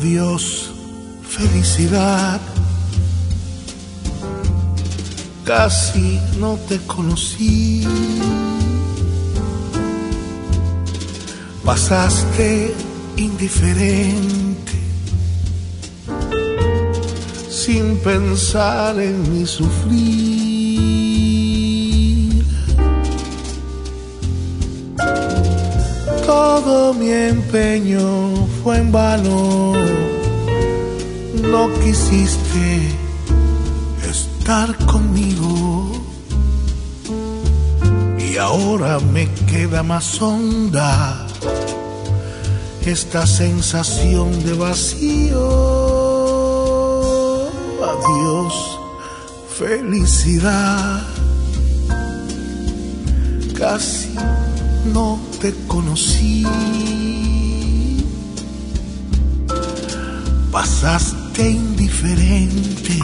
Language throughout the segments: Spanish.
Adiós, felicidad. Casi no te conocí. Pasaste indiferente, sin pensar en mi sufrir. Todo mi empeño fue en vano. No quisiste estar conmigo. Y ahora me queda más honda esta sensación de vacío. Adiós, felicidad. Casi no te conocí. Pasaste indiferente,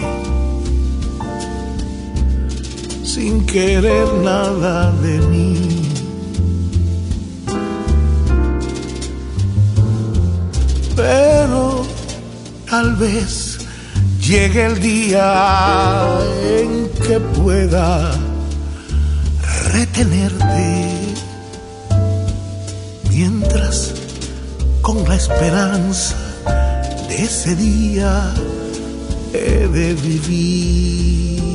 sin querer nada de mí. Pero tal vez llegue el día en que pueda retenerte mientras con la esperanza de ese día he de vivir.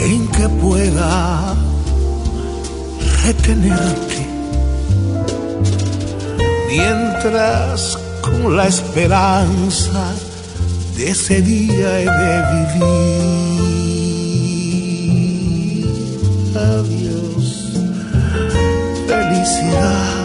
En que pueda retenerte. Mientras con la esperanza de ese día he de vivir. Adiós, felicidad.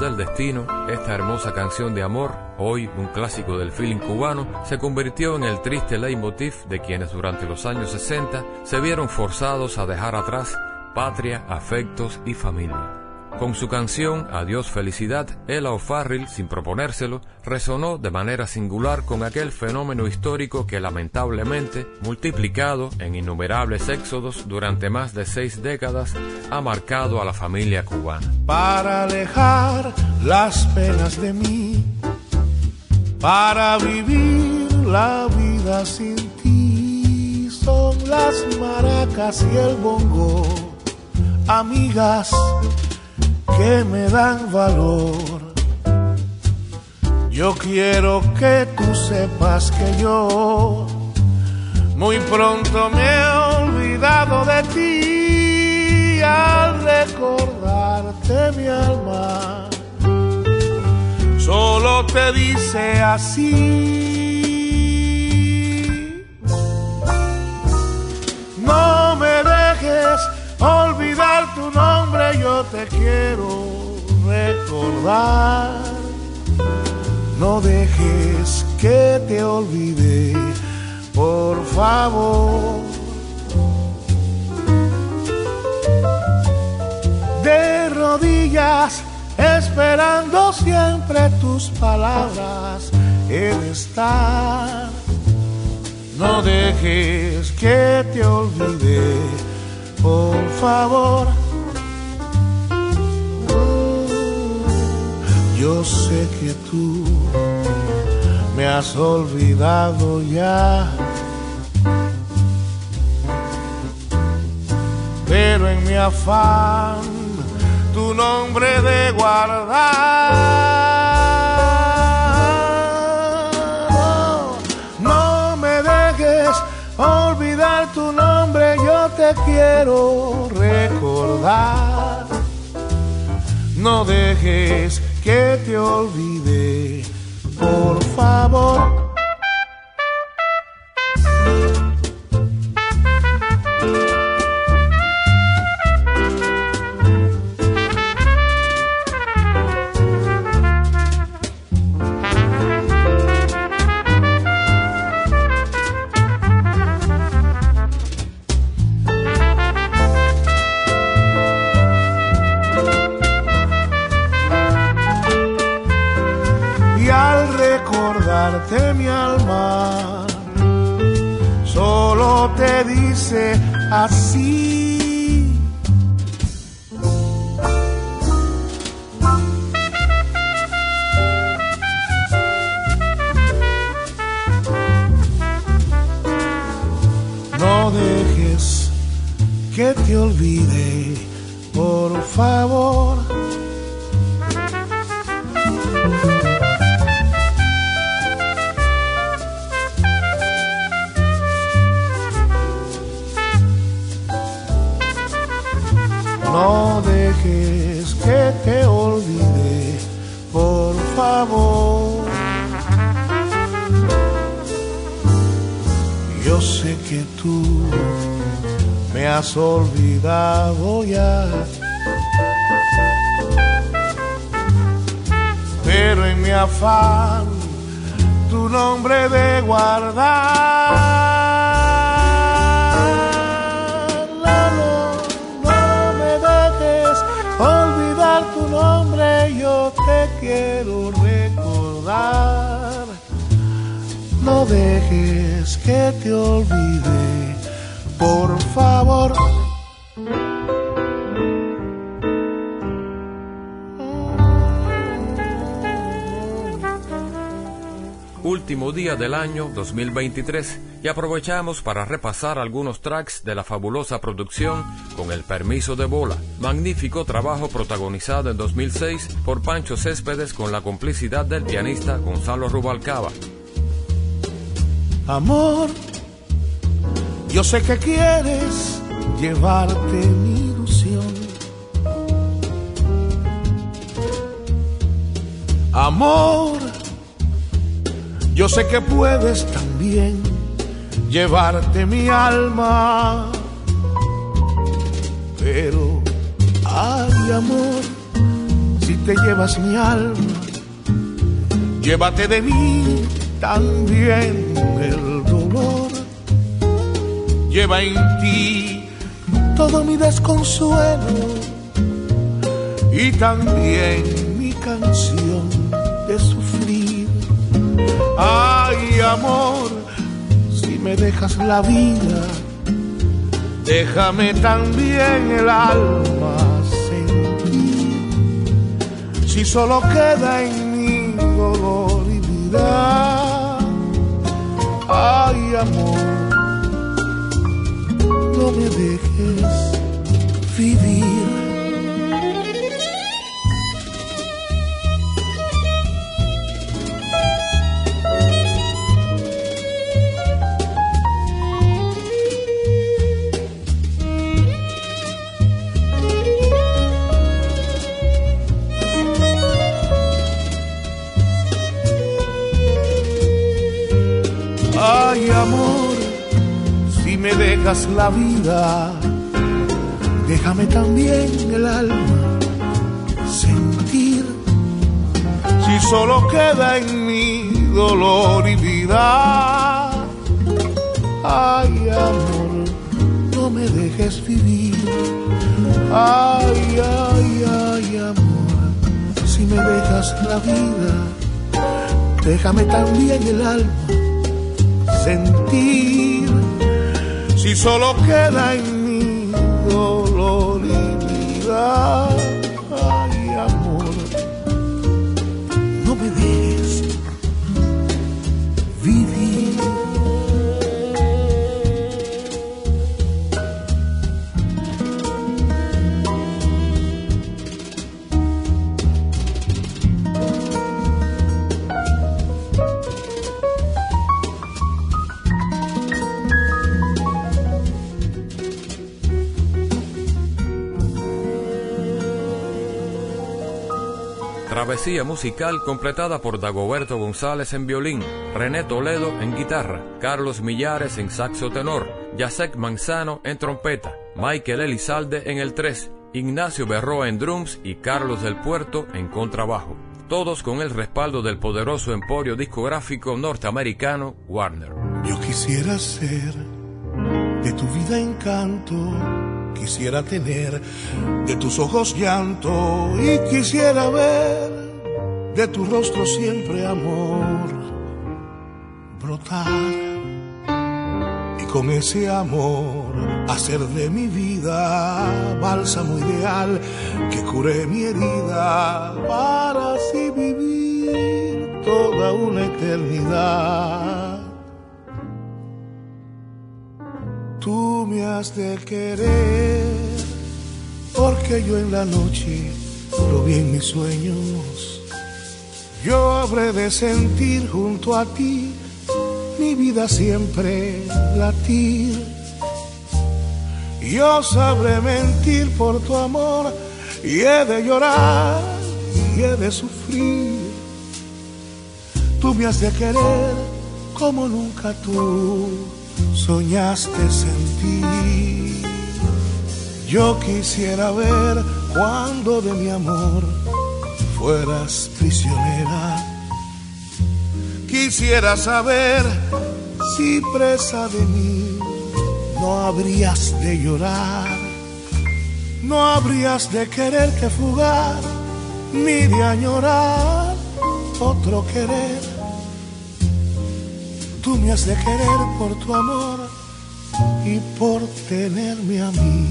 Del destino, esta hermosa canción de amor, hoy un clásico del feeling cubano, se convirtió en el triste leitmotiv de quienes durante los años 60 se vieron forzados a dejar atrás patria, afectos y familia. Con su canción Adiós Felicidad, Ella O'Farrill, sin proponérselo, resonó de manera singular con aquel fenómeno histórico que lamentablemente, multiplicado en innumerables éxodos durante más de seis décadas, ha marcado a la familia cubana. Para alejar las penas de mí, para vivir la vida sin ti, son las maracas y el bongo, amigas que me dan valor. Yo quiero que tú sepas que yo muy pronto me he olvidado de ti al recordarte mi alma. Solo te dice así. No me dejes olvidar tu nombre, yo te quiero recordar. No dejes que te olvide, por favor. De rodillas, esperando siempre tus palabras, he de estar. No dejes que te olvide favor. Yo sé que tú me has olvidado ya. Pero en mi afán tu nombre de guardar. Te quiero recordar. No dejes que te olvide, por favor. Último día del año 2023 y aprovechamos para repasar algunos tracks de la fabulosa producción con el permiso de Bola. Magnífico trabajo protagonizado en 2006 por Pancho Céspedes con la complicidad del pianista Gonzalo Rubalcaba. Amor, yo sé que quieres llevarte mi ilusión. Amor, yo sé que puedes también llevarte mi alma. Pero, ay amor, si te llevas mi alma, llévate de mí también el dolor. Lleva en ti todo mi desconsuelo y también mi canción de sufrir. Ay amor, si me dejas la vida, déjame también el alma sentir. Si solo queda en mí dolor y vida, ay amor, no me dejes dejas la vida, déjame también el alma sentir. Si solo queda en mí dolor y vida, ay amor, no me dejes vivir. Ay, ay, ay amor, si me dejas la vida, déjame también el alma sentir si solo queda en mí dolor y vida. Travesía musical completada por Dagoberto González en violín, René Toledo en guitarra, Carlos Millares en saxo tenor, Jacek Manzano en trompeta, Michael Elizalde en el 3, Ignacio Berroa en drums y Carlos del Puerto en contrabajo. Todos con el respaldo del poderoso emporio discográfico norteamericano Warner. Yo quisiera ser de tu vida encanto, quisiera tener de tus ojos llanto y quisiera ver de tu rostro siempre amor brotar con ese amor hacer de mi vida bálsamo ideal que cure mi herida para así vivir toda una eternidad. Tú me has de querer porque yo en la noche lo en mis sueños. Yo habré de sentir junto a ti mi vida siempre latir. Yo sabré mentir por tu amor y he de llorar y he de sufrir. Tú me has de querer como nunca tú soñaste sentir. Yo quisiera ver cuando de mi amor fueras prisionera Quisiera saber si presa de mí no habrías de llorar, no habrías de querer que fugar, ni de añorar otro querer. Tú me has de querer por tu amor y por tenerme a mí.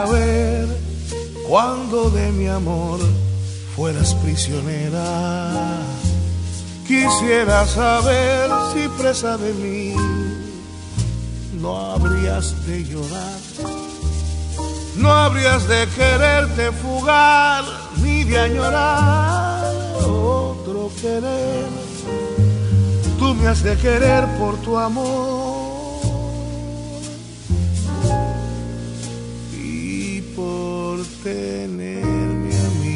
Quisiera ver cuando de mi amor fueras prisionera. Quisiera saber si presa de mí no habrías de llorar, no habrías de quererte fugar ni de añorar otro querer. Tú me has de querer por tu amor tenerme a mí.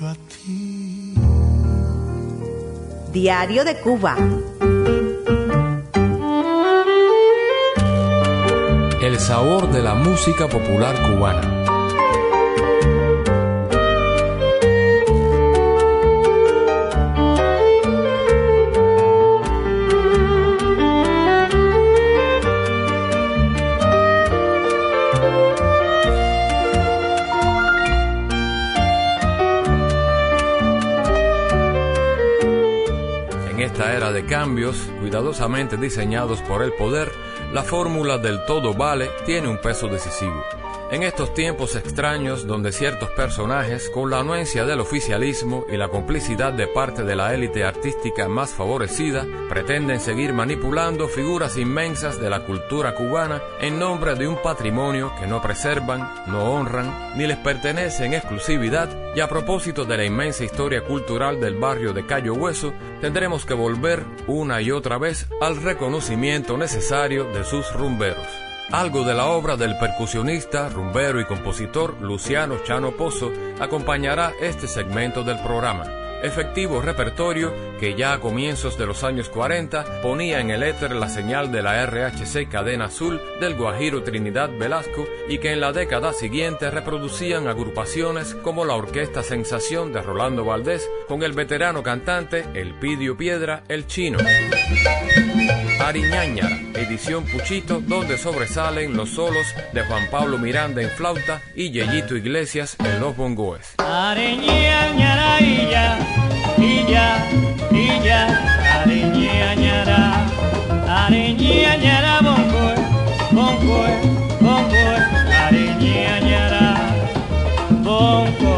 A ti. Diario de Cuba. El sabor de la música popular cubana. En esta era de cambios, cuidadosamente diseñados por el poder, la fórmula del todo vale tiene un peso decisivo. En estos tiempos extraños donde ciertos personajes, con la anuencia del oficialismo y la complicidad de parte de la élite artística más favorecida, pretenden seguir manipulando figuras inmensas de la cultura cubana en nombre de un patrimonio que no preservan, no honran, ni les pertenece en exclusividad, y a propósito de la inmensa historia cultural del barrio de Cayo Hueso, tendremos que volver una y otra vez al reconocimiento necesario de sus rumberos algo de la obra del percusionista, rumbero y compositor Luciano Chano Pozo acompañará este segmento del programa. efectivo repertorio que ya a comienzos de los años 40 ponía en el éter la señal de la RHC Cadena Azul del Guajiro Trinidad Velasco y que en la década siguiente reproducían agrupaciones como la Orquesta Sensación de Rolando Valdés con el veterano cantante El Pidio Piedra El Chino. Ariñañara, edición Puchito, donde sobresalen los solos de Juan Pablo Miranda en flauta y Yeyito Iglesias en los bongoes. Ariñañara, illa, illa, illa, ariñañara, ariñañara, bongoe, bongoe, bongoe, ariñañara, boncoro,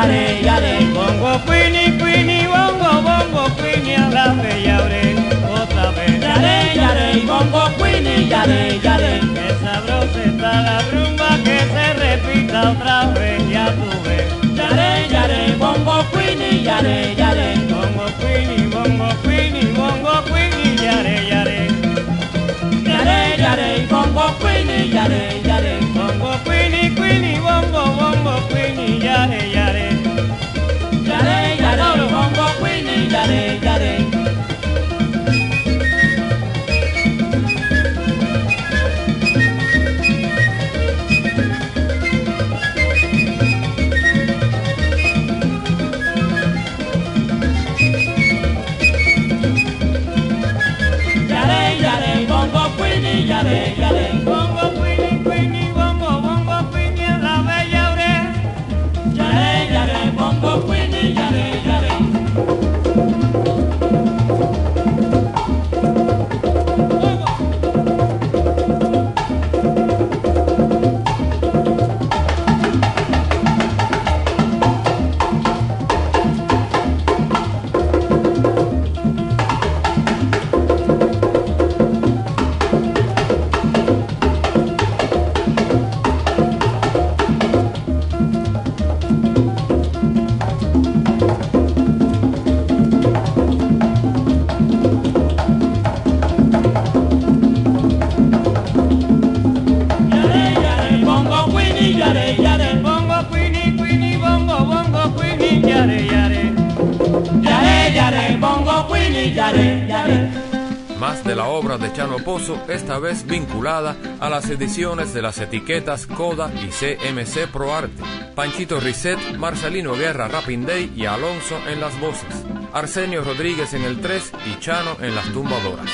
yare, yare, bongo, queenie, queenie, bongo, bongo, queenie, a la bella abre, otra vez. Yare, yare, bongo, queenie, yare, yare. Que sabrosa está la rumba que se repita otra vez, ya tú ves. Yare, yare, bongo, queenie, yare, yare. Bongo, queenie, bongo, queenie, bongo, queenie, yare, yare. Yare, yare, bongo, queenie, yare, yare. Bongo, queenie, yare, esta vez vinculada a las ediciones de las etiquetas Coda y CMC Pro Arte. Panchito Risset, Marcelino Guerra Rapping Day y Alonso en las voces. Arsenio Rodríguez en el 3 y Chano en las tumbadoras.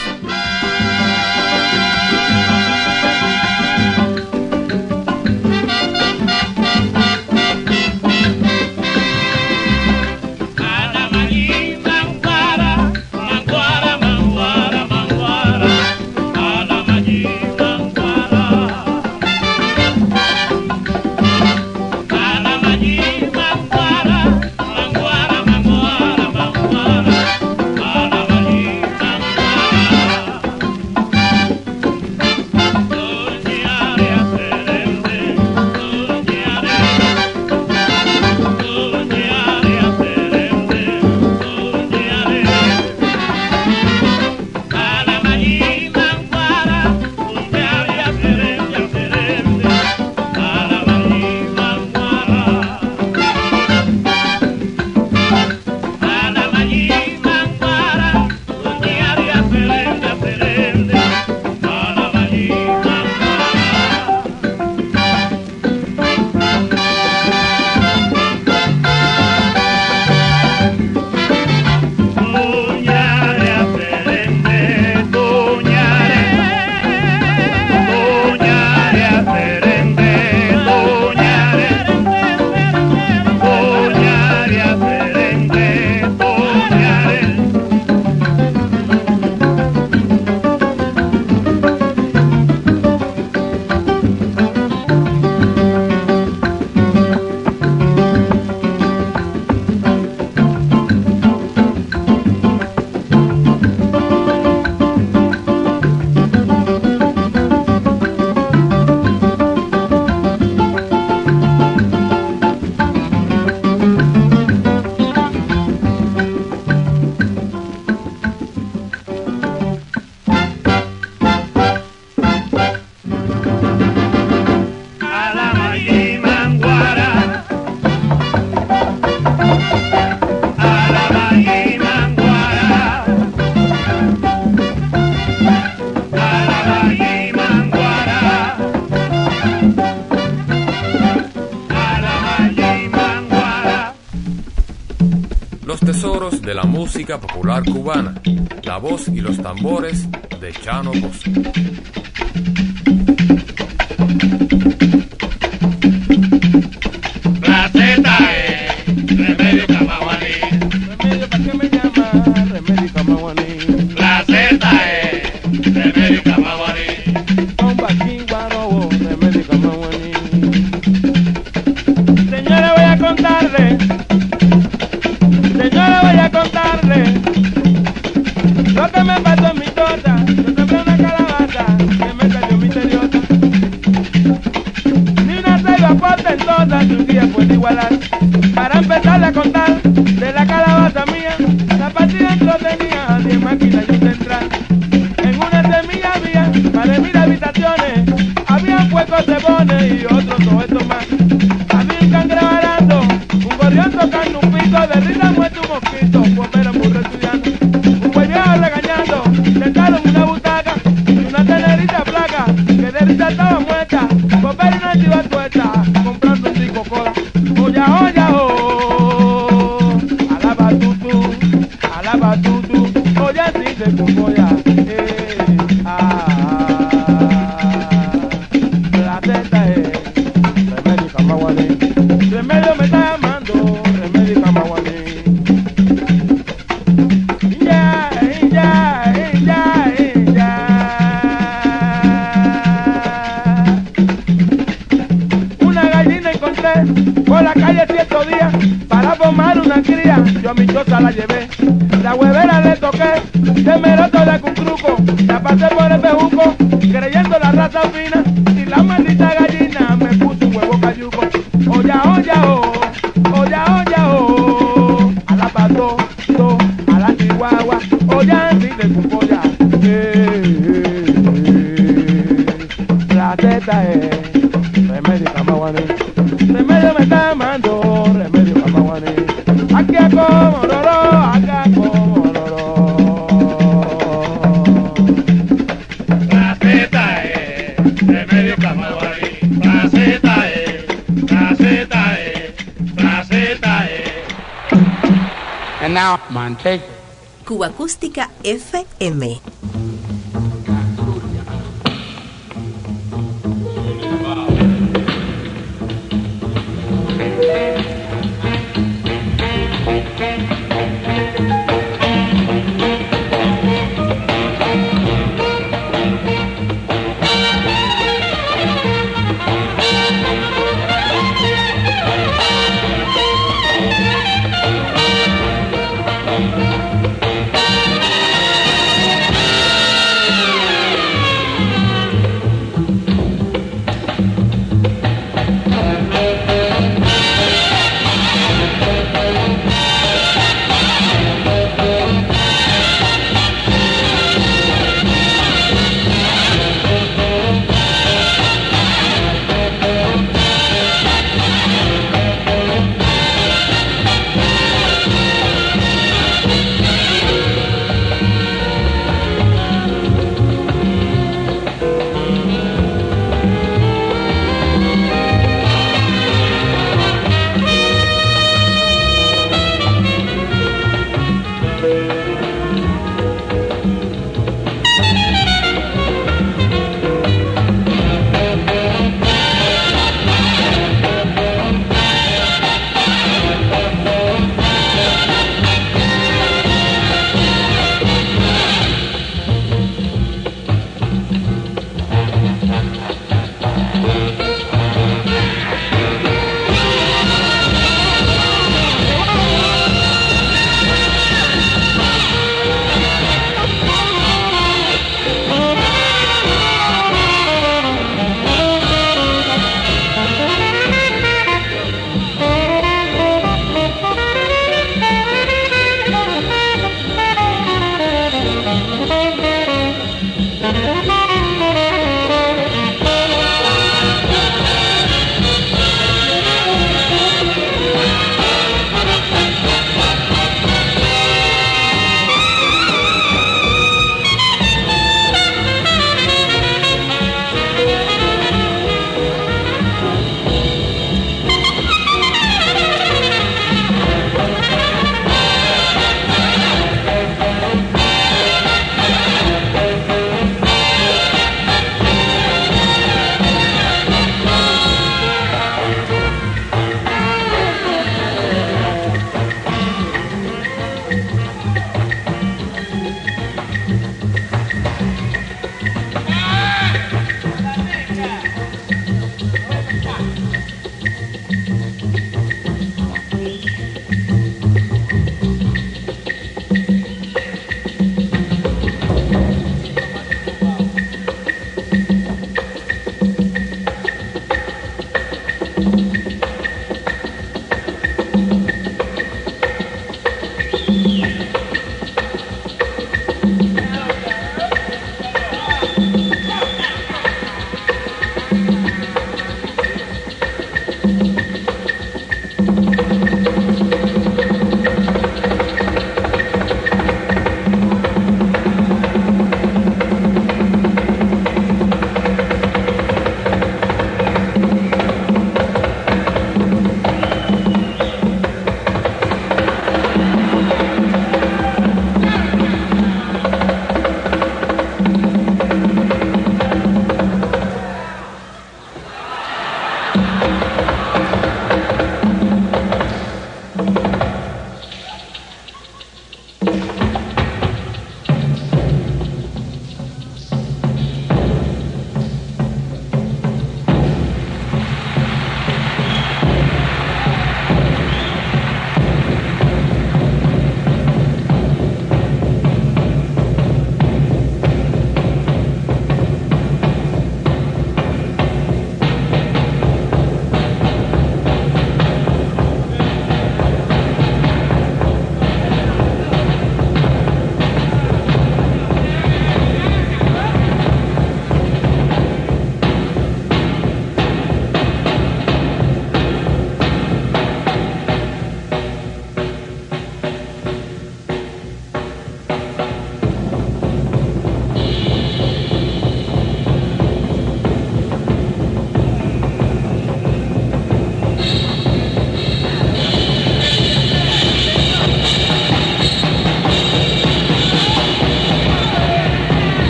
Popular cubana, la voz y los tambores de Chano Bosco. Cuba Acústica FM.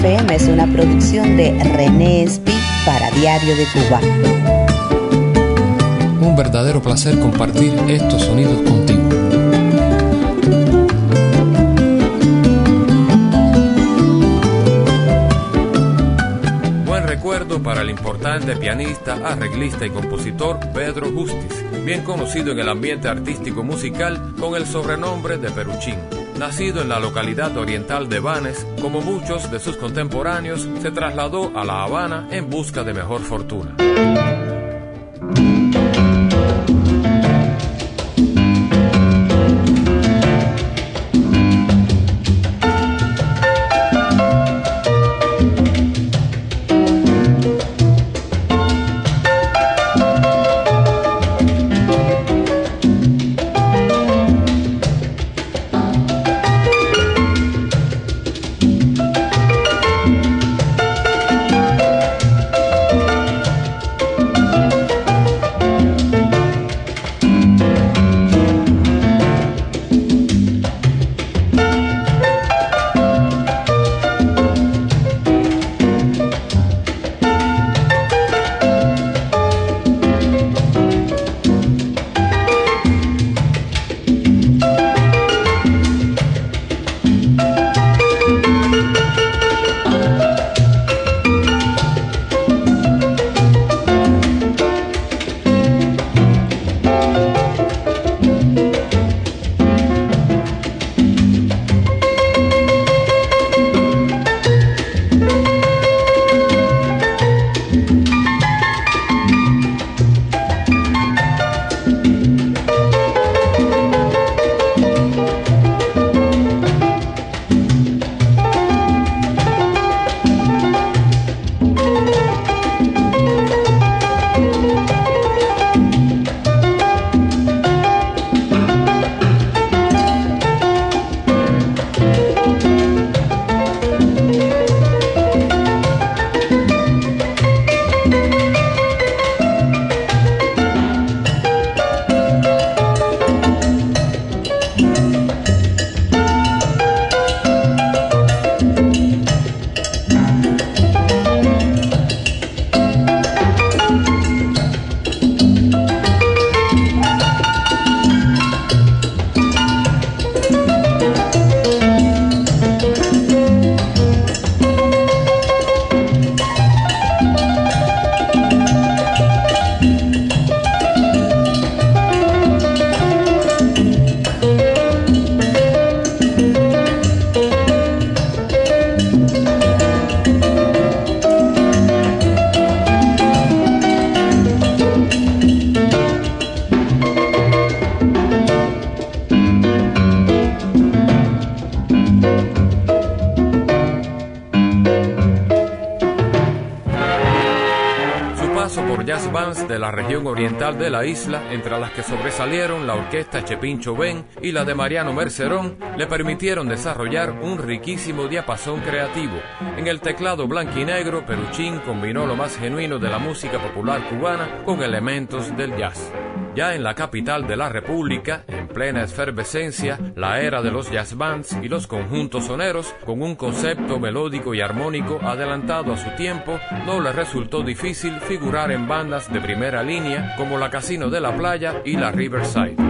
FM es una producción de René Espi para Diario de Cuba. Un verdadero placer compartir estos sonidos contigo. Buen recuerdo para el importante pianista, arreglista y compositor Pedro Justis, bien conocido en el ambiente artístico musical con el sobrenombre de Peruchín. Nacido en la localidad oriental de Banes, como muchos de sus contemporáneos, se trasladó a La Habana en busca de mejor fortuna. La isla, entre las que sobresalieron la orquesta Chepincho Ben y la de Mariano Mercerón, le permitieron desarrollar un riquísimo diapasón creativo. En el teclado blanquinegro, Peruchín combinó lo más genuino de la música popular cubana con elementos del jazz. Ya en la capital de la República, en plena efervescencia, la era de los jazz bands y los conjuntos soneros, con un concepto melódico y armónico adelantado a su tiempo, no le resultó difícil figurar en bandas de primera línea como la Casino de la Playa y la Riverside.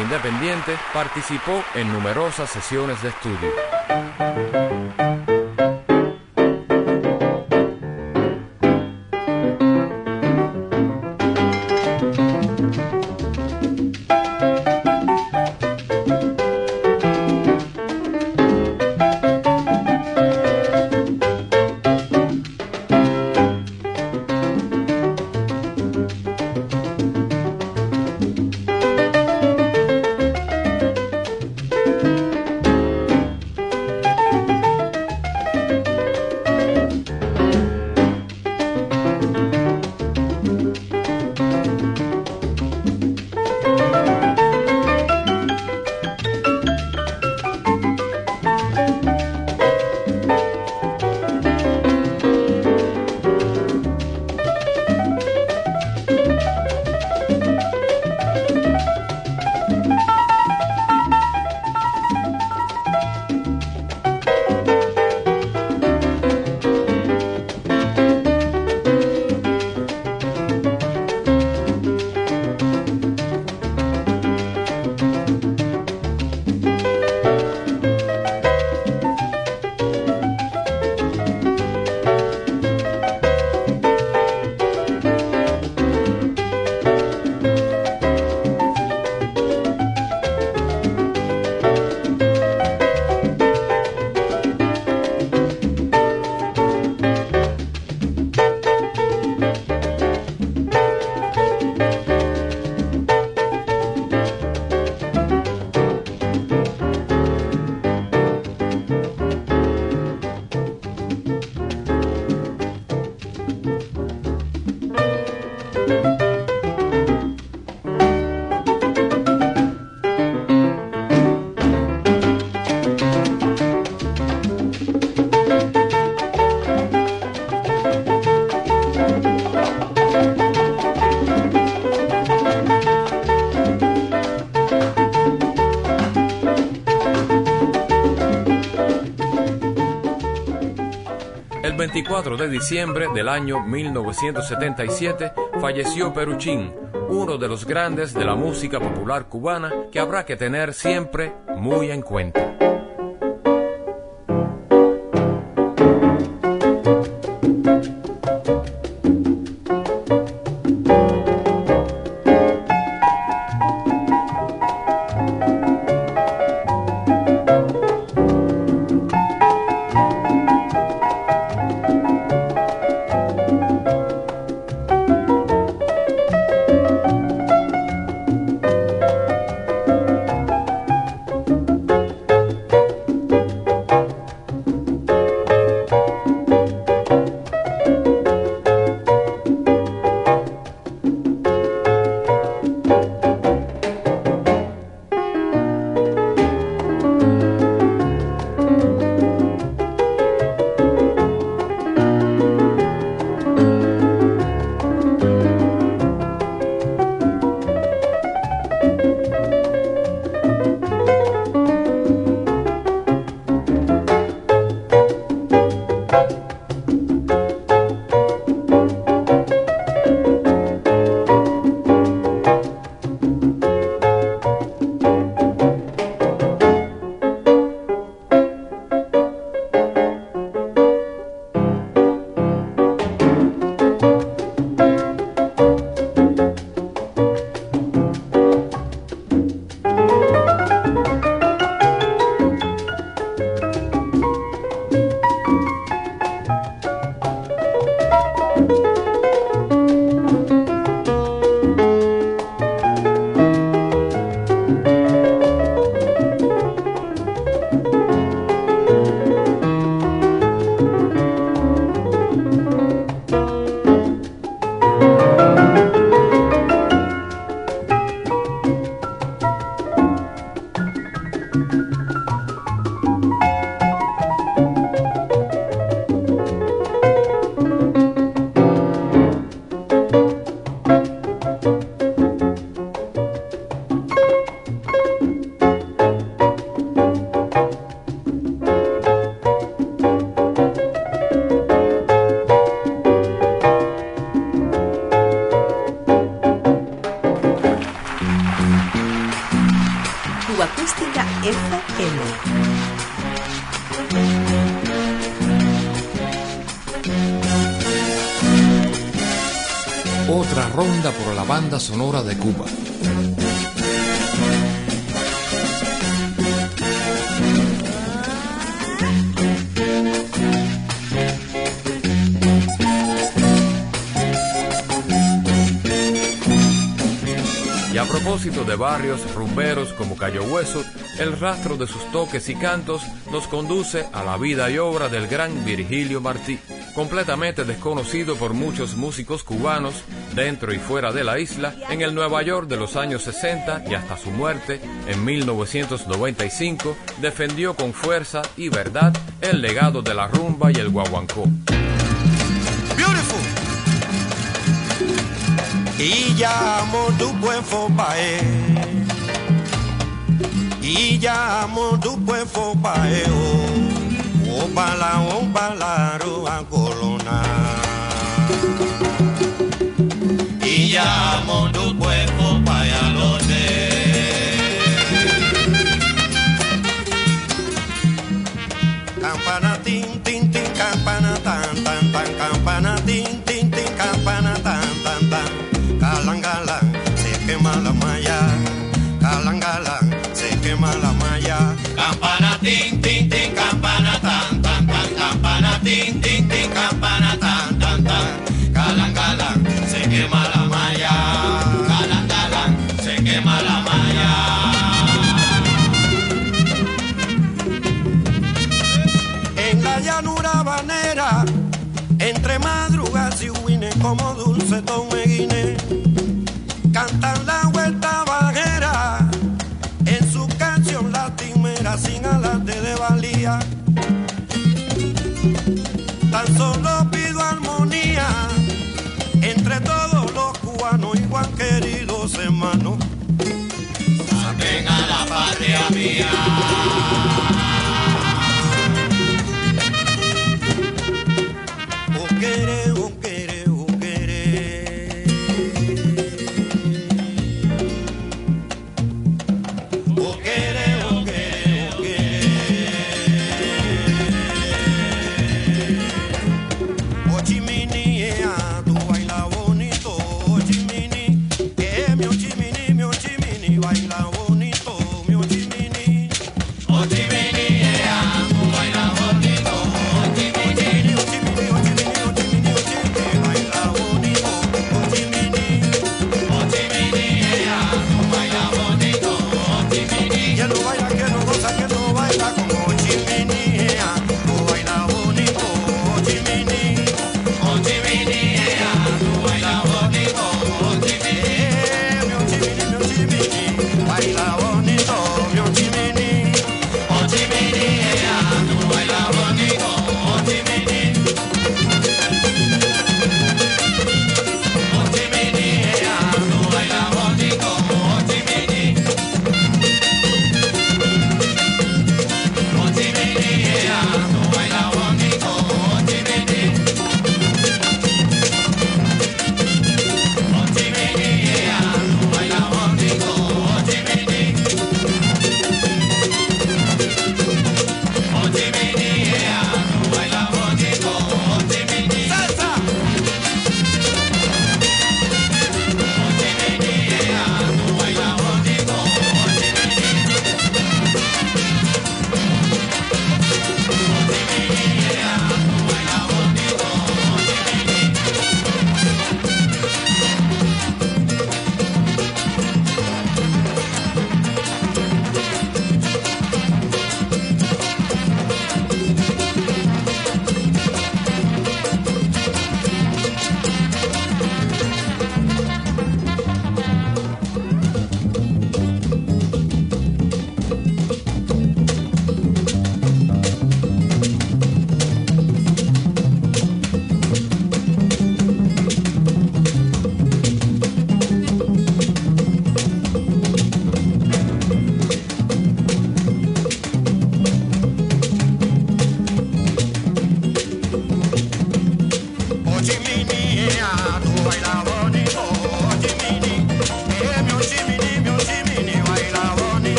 Independiente, participó en numerosas sesiones de estudio. 24 de diciembre del año 1977 falleció Peruchín, uno de los grandes de la música popular cubana que habrá que tener siempre muy en cuenta. Otra ronda por la banda sonora de Cuba. a propósito de barrios rumberos como Cayo Hueso, el rastro de sus toques y cantos nos conduce a la vida y obra del gran Virgilio Martí, completamente desconocido por muchos músicos cubanos dentro y fuera de la isla, en el Nueva York de los años 60 y hasta su muerte en 1995, defendió con fuerza y verdad el legado de la rumba y el guaguancó. y llamo tu buen fopae y llamo tu buen fopae o bala o balaro a colona y llamo tu buen fopae a los campana tin tin tin campana tan tan tan campana tin tin tin campana tan tan tan Calangalan, se quema la malla. Calangalan, se quema la malla. Campana tin, quema la malla. Calangalan, se quema la malla. En la llanura banera, entre madrugas y huines como dulce tomeguine cantan la vuelta bajera en su canción latimera sin alante de valía. Tan solo patria mía.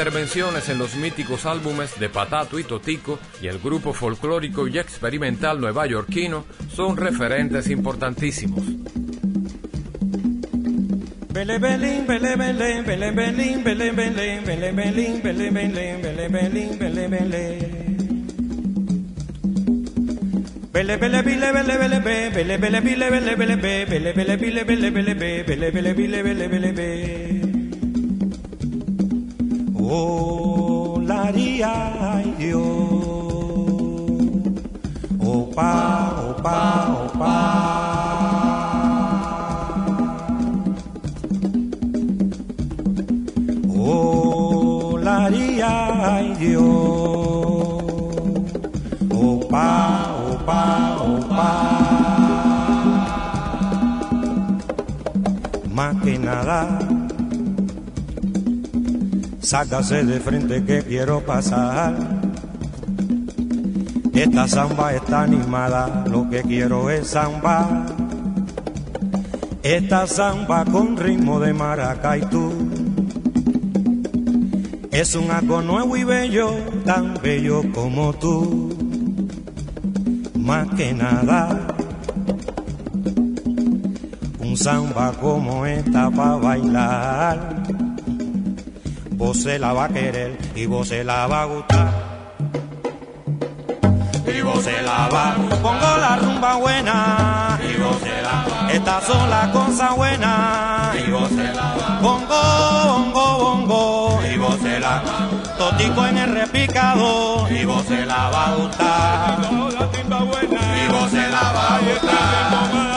Intervenciones en los míticos álbumes de Patato y Totico y el grupo folclórico y experimental nuevayorquino son referentes importantísimos. yo opa opa opa. O la opa opa opa. Más que nada Sácase de frente que quiero pasar. Esta samba está animada, lo que quiero es samba. Esta samba con ritmo de tú es un algo nuevo y bello, tan bello como tú. Más que nada, un samba como esta para bailar. Vos se la va a querer y vos se la va a gustar. Y vos se la va, pongo la rumba buena. Y vos se la va, estas son las cosas buenas. Y vos se la va, bongo, bongo, bongo. Y vos se la va, totico en el repicado. Y vos se la va a gustar. Y vos se la va a gustar.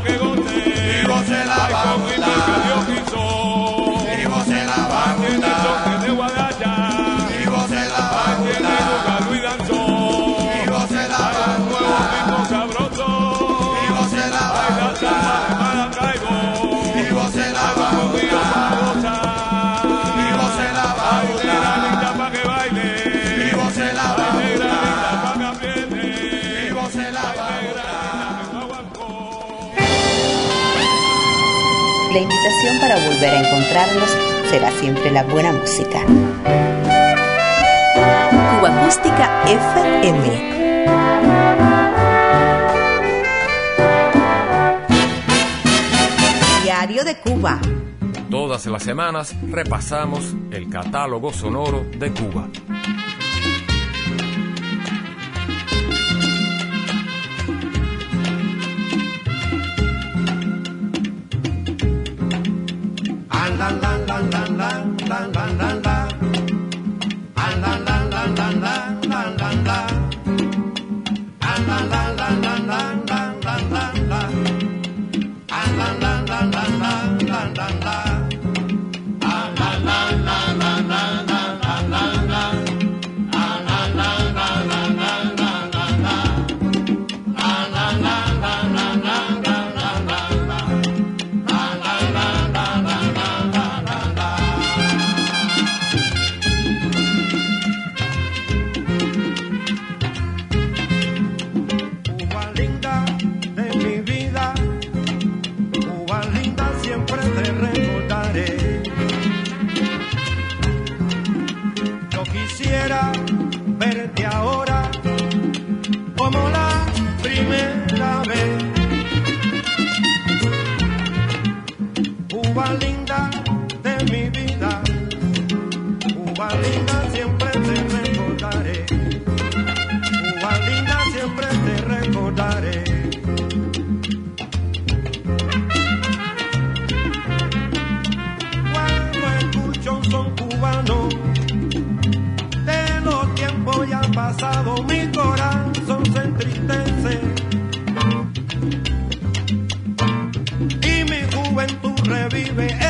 La gustar. Y vos se la va a gustar. Y vos se la va a gustar. La invitación para volver a encontrarnos será siempre la buena música. Cuba Acústica FM. Diario de Cuba. Todas las semanas repasamos el catálogo sonoro de Cuba. Juventud revive